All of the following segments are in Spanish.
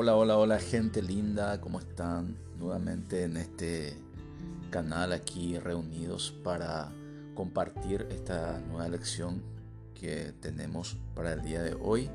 Hola, hola, hola gente linda, ¿cómo están? Nuevamente en este canal aquí reunidos para compartir esta nueva lección que tenemos para el día de hoy.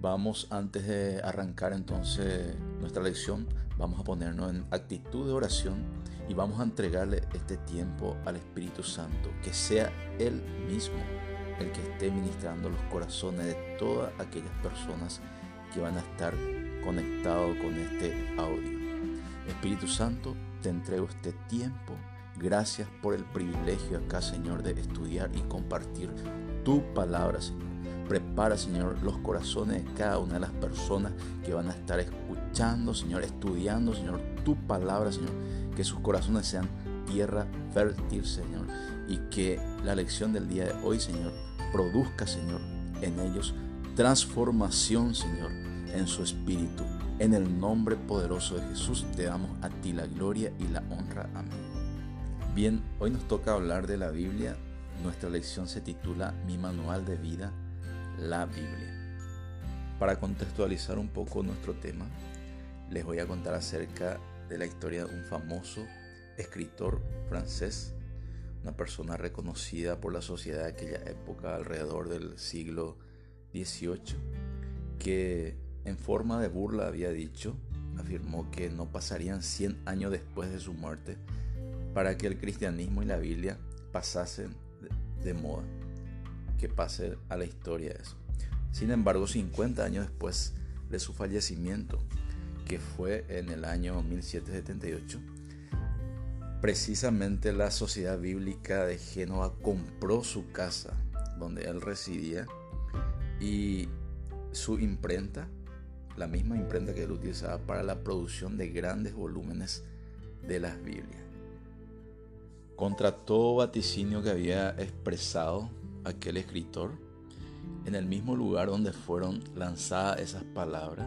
Vamos, antes de arrancar entonces nuestra lección, vamos a ponernos en actitud de oración y vamos a entregarle este tiempo al Espíritu Santo, que sea Él mismo el que esté ministrando los corazones de todas aquellas personas que van a estar conectados con este audio. Espíritu Santo, te entrego este tiempo. Gracias por el privilegio acá, Señor, de estudiar y compartir tu palabra, Señor. Prepara, Señor, los corazones de cada una de las personas que van a estar escuchando, Señor, estudiando, Señor, tu palabra, Señor. Que sus corazones sean tierra fértil, Señor. Y que la lección del día de hoy, Señor, produzca, Señor, en ellos transformación, Señor, en su espíritu. En el nombre poderoso de Jesús te damos a ti la gloria y la honra. Amén. Bien, hoy nos toca hablar de la Biblia. Nuestra lección se titula Mi manual de vida, la Biblia. Para contextualizar un poco nuestro tema, les voy a contar acerca de la historia de un famoso escritor francés una persona reconocida por la sociedad de aquella época, alrededor del siglo XVIII, que en forma de burla había dicho, afirmó que no pasarían 100 años después de su muerte para que el cristianismo y la Biblia pasasen de moda, que pase a la historia eso. Sin embargo, 50 años después de su fallecimiento, que fue en el año 1778, Precisamente la Sociedad Bíblica de Génova compró su casa donde él residía y su imprenta, la misma imprenta que él utilizaba para la producción de grandes volúmenes de las Biblias. Contra todo vaticinio que había expresado aquel escritor, en el mismo lugar donde fueron lanzadas esas palabras,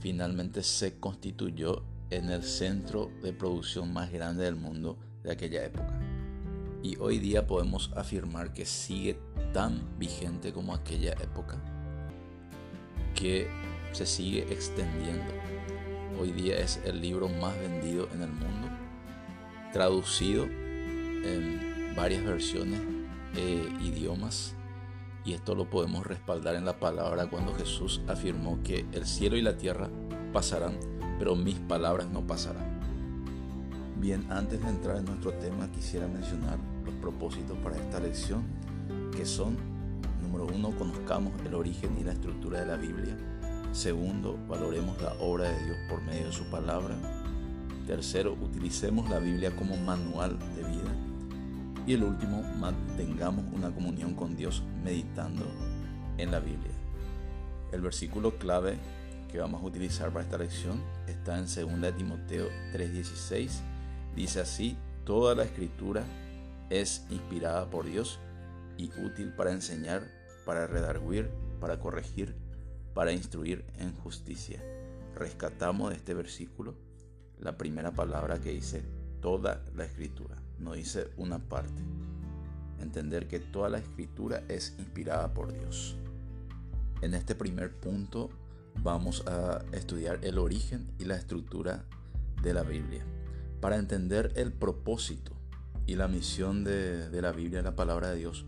finalmente se constituyó en el centro de producción más grande del mundo de aquella época. Y hoy día podemos afirmar que sigue tan vigente como aquella época, que se sigue extendiendo. Hoy día es el libro más vendido en el mundo, traducido en varias versiones e idiomas. Y esto lo podemos respaldar en la palabra cuando Jesús afirmó que el cielo y la tierra pasarán, pero mis palabras no pasarán. Bien, antes de entrar en nuestro tema, quisiera mencionar los propósitos para esta lección, que son, número uno, conozcamos el origen y la estructura de la Biblia. Segundo, valoremos la obra de Dios por medio de su palabra. Tercero, utilicemos la Biblia como manual de vida. Y el último, mantengamos una comunión con Dios meditando en la Biblia. El versículo clave que vamos a utilizar para esta lección está en 2 Timoteo 3:16. Dice así, toda la escritura es inspirada por Dios y útil para enseñar, para redarguir, para corregir, para instruir en justicia. Rescatamos de este versículo la primera palabra que dice toda la escritura, no dice una parte. Entender que toda la escritura es inspirada por Dios. En este primer punto vamos a estudiar el origen y la estructura de la Biblia. Para entender el propósito y la misión de, la Biblia, la palabra de Dios,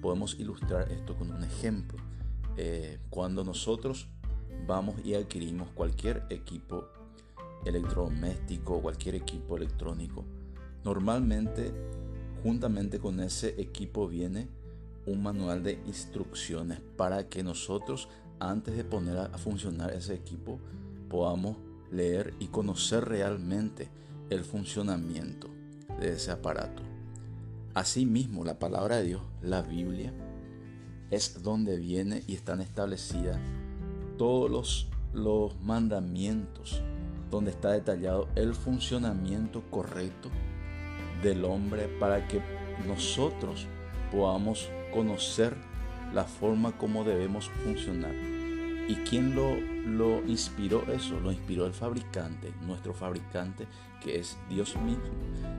podemos ilustrar esto con un ejemplo. Eh, cuando nosotros vamos y adquirimos cualquier equipo electrodoméstico, cualquier equipo electrónico, normalmente juntamente con ese equipo viene un manual de instrucciones para que nosotros antes de poner a funcionar ese equipo, podamos leer y conocer realmente el funcionamiento de ese aparato. Asimismo, la palabra de Dios, la Biblia, es donde viene y están establecidas todos los, los mandamientos, donde está detallado el funcionamiento correcto del hombre para que nosotros podamos conocer la forma como debemos funcionar. ¿Y quién lo, lo inspiró eso? Lo inspiró el fabricante, nuestro fabricante, que es Dios mismo.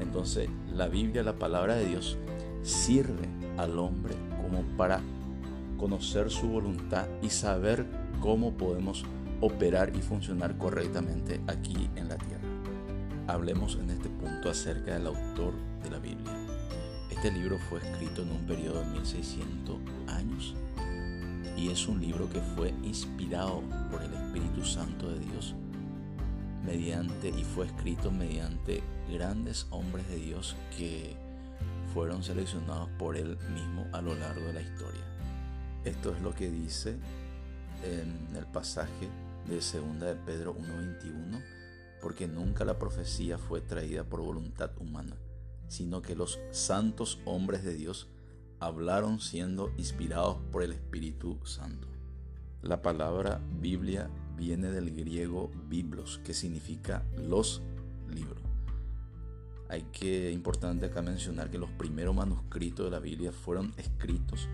Entonces, la Biblia, la palabra de Dios, sirve al hombre como para conocer su voluntad y saber cómo podemos operar y funcionar correctamente aquí en la tierra. Hablemos en este punto acerca del autor de la Biblia. Este libro fue escrito en un periodo de 1600 años y es un libro que fue inspirado por el Espíritu Santo de Dios mediante y fue escrito mediante grandes hombres de Dios que fueron seleccionados por él mismo a lo largo de la historia. Esto es lo que dice en el pasaje de 2 de Pedro 1.21, porque nunca la profecía fue traída por voluntad humana, sino que los santos hombres de Dios hablaron siendo inspirados por el Espíritu Santo. La palabra Biblia viene del griego biblos, que significa los libros. Hay que importante acá mencionar que los primeros manuscritos de la Biblia fueron escritos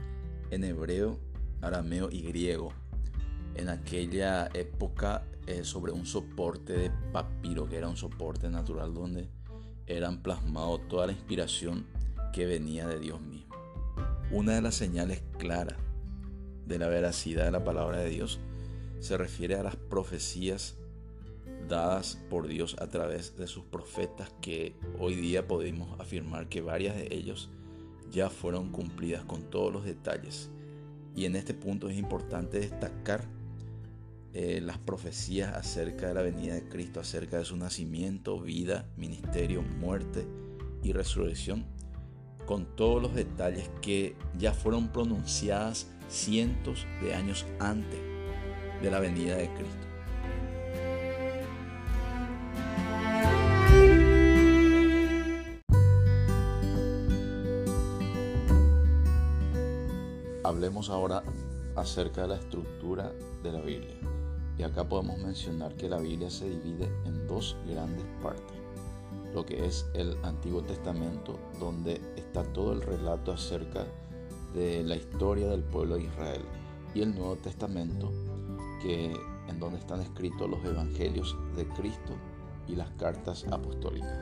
en hebreo, arameo y griego. En aquella época eh, sobre un soporte de papiro, que era un soporte natural donde eran plasmados toda la inspiración que venía de Dios mismo. Una de las señales claras de la veracidad de la palabra de Dios se refiere a las profecías dadas por Dios a través de sus profetas que hoy día podemos afirmar que varias de ellos ya fueron cumplidas con todos los detalles. Y en este punto es importante destacar eh, las profecías acerca de la venida de Cristo, acerca de su nacimiento, vida, ministerio, muerte y resurrección, con todos los detalles que ya fueron pronunciadas cientos de años antes de la venida de Cristo. Hablemos ahora acerca de la estructura de la Biblia. Y acá podemos mencionar que la Biblia se divide en dos grandes partes. Lo que es el Antiguo Testamento, donde está todo el relato acerca de la historia del pueblo de Israel. Y el Nuevo Testamento, que en donde están escritos los evangelios de Cristo y las cartas apostólicas.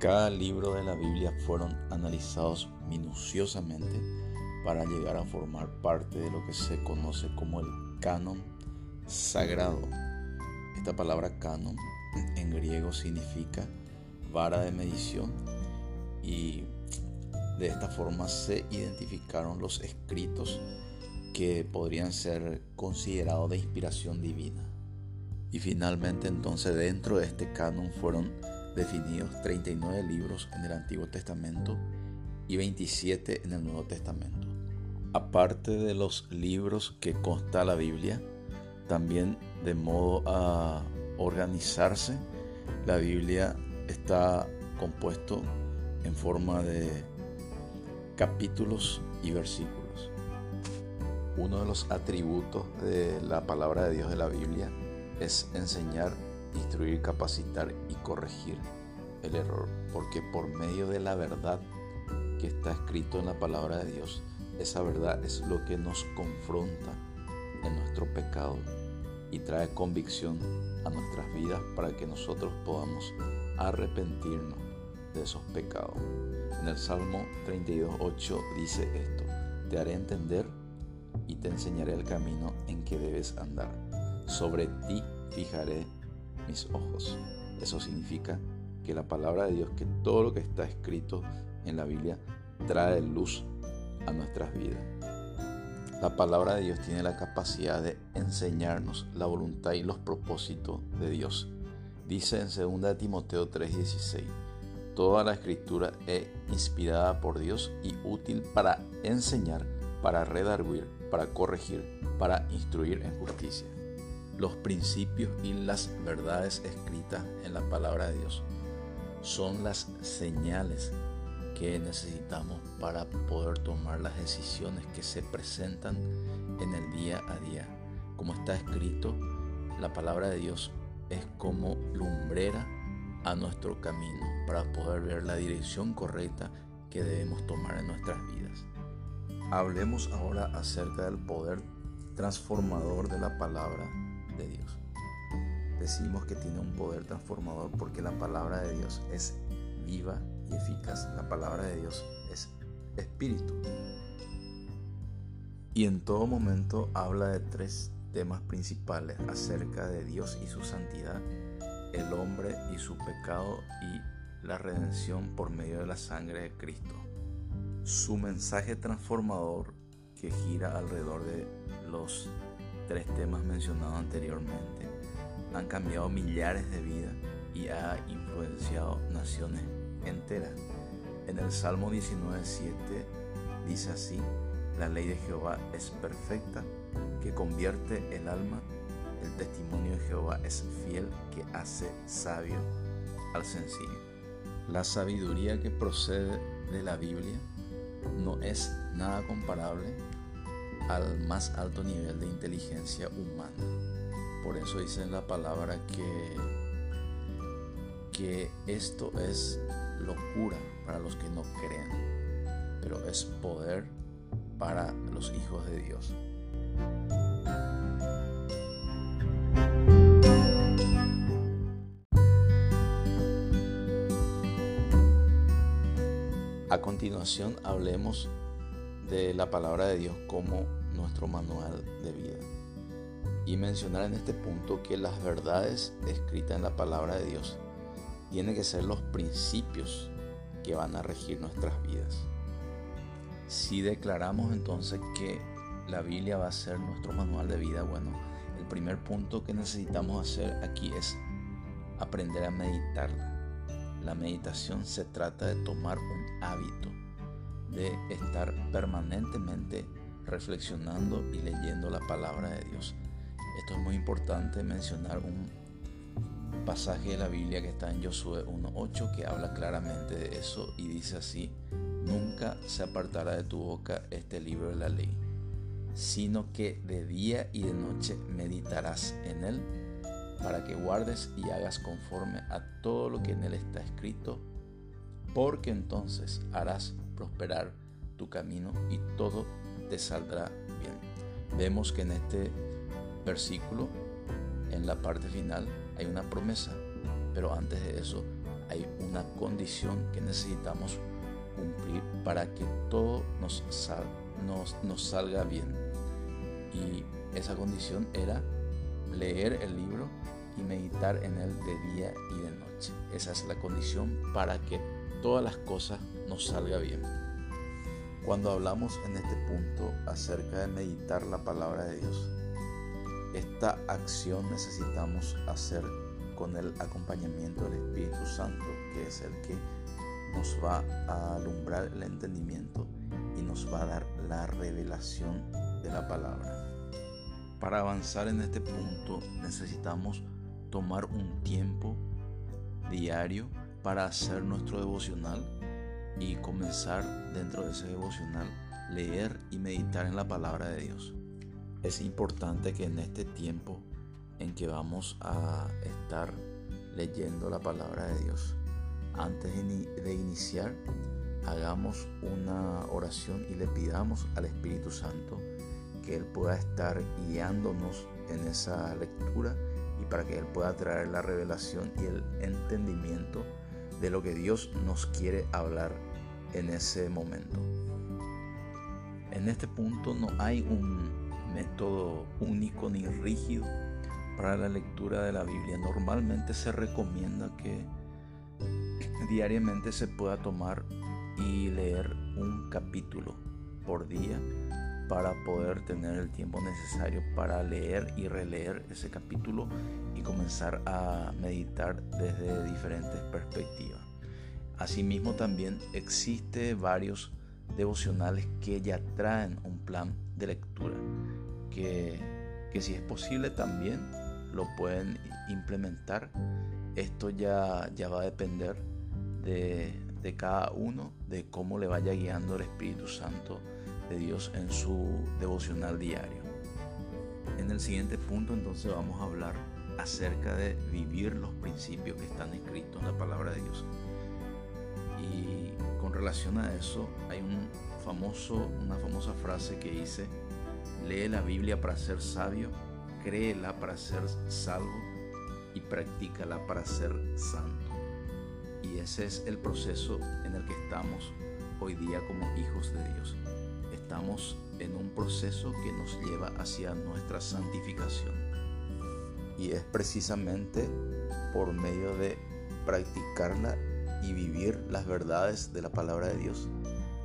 Cada libro de la Biblia fueron analizados minuciosamente para llegar a formar parte de lo que se conoce como el canon sagrado. Esta palabra canon en griego significa vara de medición y de esta forma se identificaron los escritos que podrían ser considerados de inspiración divina. Y finalmente entonces dentro de este canon fueron definidos 39 libros en el Antiguo Testamento y 27 en el Nuevo Testamento. Aparte de los libros que consta la Biblia, también de modo a organizarse, la Biblia está compuesto en forma de capítulos y versículos. Uno de los atributos de la palabra de Dios de la Biblia es enseñar, instruir, capacitar y corregir el error, porque por medio de la verdad que está escrito en la palabra de Dios, esa verdad es lo que nos confronta en nuestro pecado y trae convicción a nuestras vidas para que nosotros podamos arrepentirnos de esos pecados. En el Salmo 32.8 dice esto, te haré entender y te enseñaré el camino en que debes andar. Sobre ti fijaré mis ojos. Eso significa que la palabra de Dios, que todo lo que está escrito en la Biblia trae luz a nuestras vidas. La palabra de Dios tiene la capacidad de enseñarnos la voluntad y los propósitos de Dios. Dice en 2 Timoteo 3:16, toda la escritura es inspirada por Dios y útil para enseñar, para redarguir, para corregir, para instruir en justicia. Los principios y las verdades escritas en la palabra de Dios son las señales que necesitamos para poder tomar las decisiones que se presentan en el día a día. Como está escrito, la palabra de Dios es como lumbrera a nuestro camino para poder ver la dirección correcta que debemos tomar en nuestras vidas. Hablemos ahora acerca del poder transformador de la palabra de Dios. Decimos que tiene un poder transformador porque la palabra de Dios es viva y eficaz. La palabra de Dios es espíritu. Y en todo momento habla de tres temas principales acerca de Dios y su santidad, el hombre y su pecado y la redención por medio de la sangre de Cristo. Su mensaje transformador que gira alrededor de los tres temas mencionados anteriormente han cambiado millares de vidas y ha influenciado naciones enteras. En el Salmo 19.7 dice así, la ley de Jehová es perfecta, que convierte el alma. El testimonio de Jehová es fiel, que hace sabio al sencillo. La sabiduría que procede de la Biblia no es nada comparable al más alto nivel de inteligencia humana. Por eso dice en la palabra que, que esto es locura para los que no creen, pero es poder para los hijos de Dios. A continuación hablemos de la palabra de Dios como nuestro manual de vida. Y mencionar en este punto que las verdades escritas en la palabra de Dios tienen que ser los principios que van a regir nuestras vidas. Si declaramos entonces que la Biblia va a ser nuestro manual de vida, bueno, el primer punto que necesitamos hacer aquí es aprender a meditarla. La meditación se trata de tomar un hábito, de estar permanentemente reflexionando y leyendo la palabra de Dios. Esto es muy importante mencionar un pasaje de la Biblia que está en Josué 1.8 que habla claramente de eso y dice así, nunca se apartará de tu boca este libro de la ley, sino que de día y de noche meditarás en él para que guardes y hagas conforme a todo lo que en él está escrito, porque entonces harás prosperar tu camino y todo te saldrá bien. Vemos que en este versículo, en la parte final, hay una promesa, pero antes de eso hay una condición que necesitamos cumplir para que todo nos, salga bien. Y esa condición era leer el libro y meditar en él de día y de noche. Esa es la condición para que todas las cosas nos salga bien. Cuando hablamos en este punto acerca de meditar la palabra de Dios, esta acción necesitamos hacer con el acompañamiento del Espíritu Santo, que es el que nos va a alumbrar el entendimiento y nos va a dar la revelación de la palabra. Para avanzar en este punto necesitamos tomar un tiempo diario para hacer nuestro devocional y comenzar dentro de ese devocional leer y meditar en la palabra de Dios. Es importante que en este tiempo en que vamos a estar leyendo la palabra de Dios, antes de iniciar, hagamos una oración y le pidamos al Espíritu Santo que Él pueda estar guiándonos en esa lectura y para que Él pueda traer la revelación y el entendimiento de lo que Dios nos quiere hablar en ese momento. En este punto no hay un método único ni rígido para la lectura de la Biblia. Normalmente se recomienda que diariamente se pueda tomar y leer un capítulo por día para poder tener el tiempo necesario para leer y releer ese capítulo y comenzar a meditar desde diferentes perspectivas. Asimismo también existe varios devocionales que ya traen un plan de lectura que, que si es posible también lo pueden implementar. Esto ya, ya va a depender de, de cada uno, de cómo le vaya guiando el Espíritu Santo Dios en su devocional diario. En el siguiente punto entonces vamos a hablar acerca de vivir los principios que están escritos en la palabra de Dios. Y con relación a eso hay un famoso, una famosa frase que dice, lee la Biblia para ser sabio, créela para ser salvo y practícala para ser santo. Y ese es el proceso en el que estamos hoy día como hijos de Dios estamos en un proceso que nos lleva hacia nuestra santificación. Y es precisamente por medio de practicarla y vivir las verdades de la palabra de Dios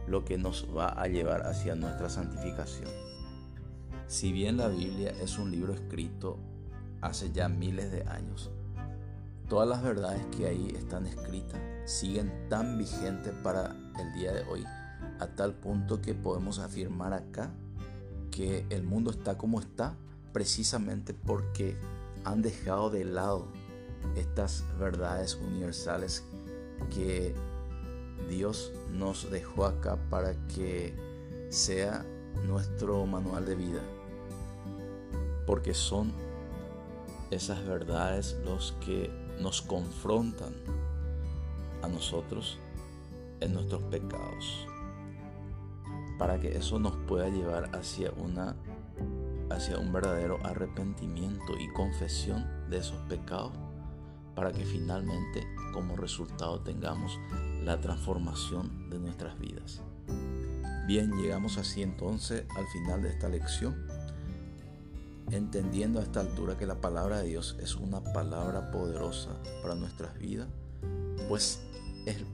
lo que nos va a llevar hacia nuestra santificación. Si bien la Biblia es un libro escrito hace ya miles de años, todas las verdades que ahí están escritas siguen tan vigentes para el día de hoy, a tal punto que podemos afirmar acá que el mundo está como está precisamente porque han dejado de lado estas verdades universales que Dios nos dejó acá para que sea nuestro manual de vida. Porque son esas verdades los que nos confrontan a nosotros en nuestros pecados. Para que eso nos pueda llevar hacia una hacia un verdadero arrepentimiento y confesión de esos pecados para que finalmente como resultado tengamos la transformación de nuestras vidas. Bien, llegamos así entonces al final de esta lección, entendiendo a esta altura que la palabra de Dios es una palabra poderosa para nuestras vidas, pues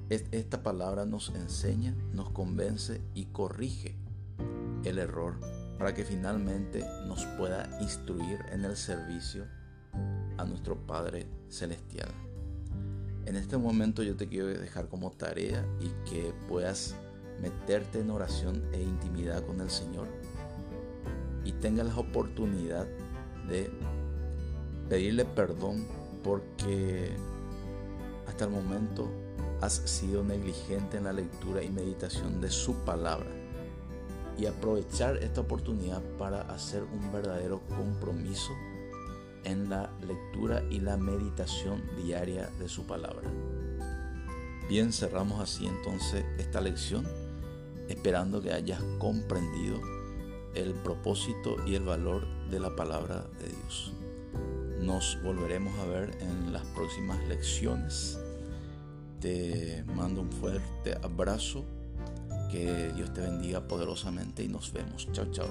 esta palabra nos enseña, nos convence y corrige el error para que finalmente nos pueda instruir en el servicio a nuestro Padre Celestial. En este momento yo te quiero dejar como tarea y que puedas meterte en oración e intimidad con el Señor y tengas la oportunidad de pedirle perdón porque hasta el momento has sido negligente en la lectura y meditación de su palabra y aprovechar esta oportunidad para hacer un verdadero compromiso en la lectura y la meditación diaria de su palabra. Bien, cerramos así entonces esta lección, esperando que hayas comprendido el propósito y el valor de la palabra de Dios. Nos volveremos a ver en las próximas lecciones. Te mando un fuerte abrazo. Que Dios te bendiga poderosamente y nos vemos. Chao, chao.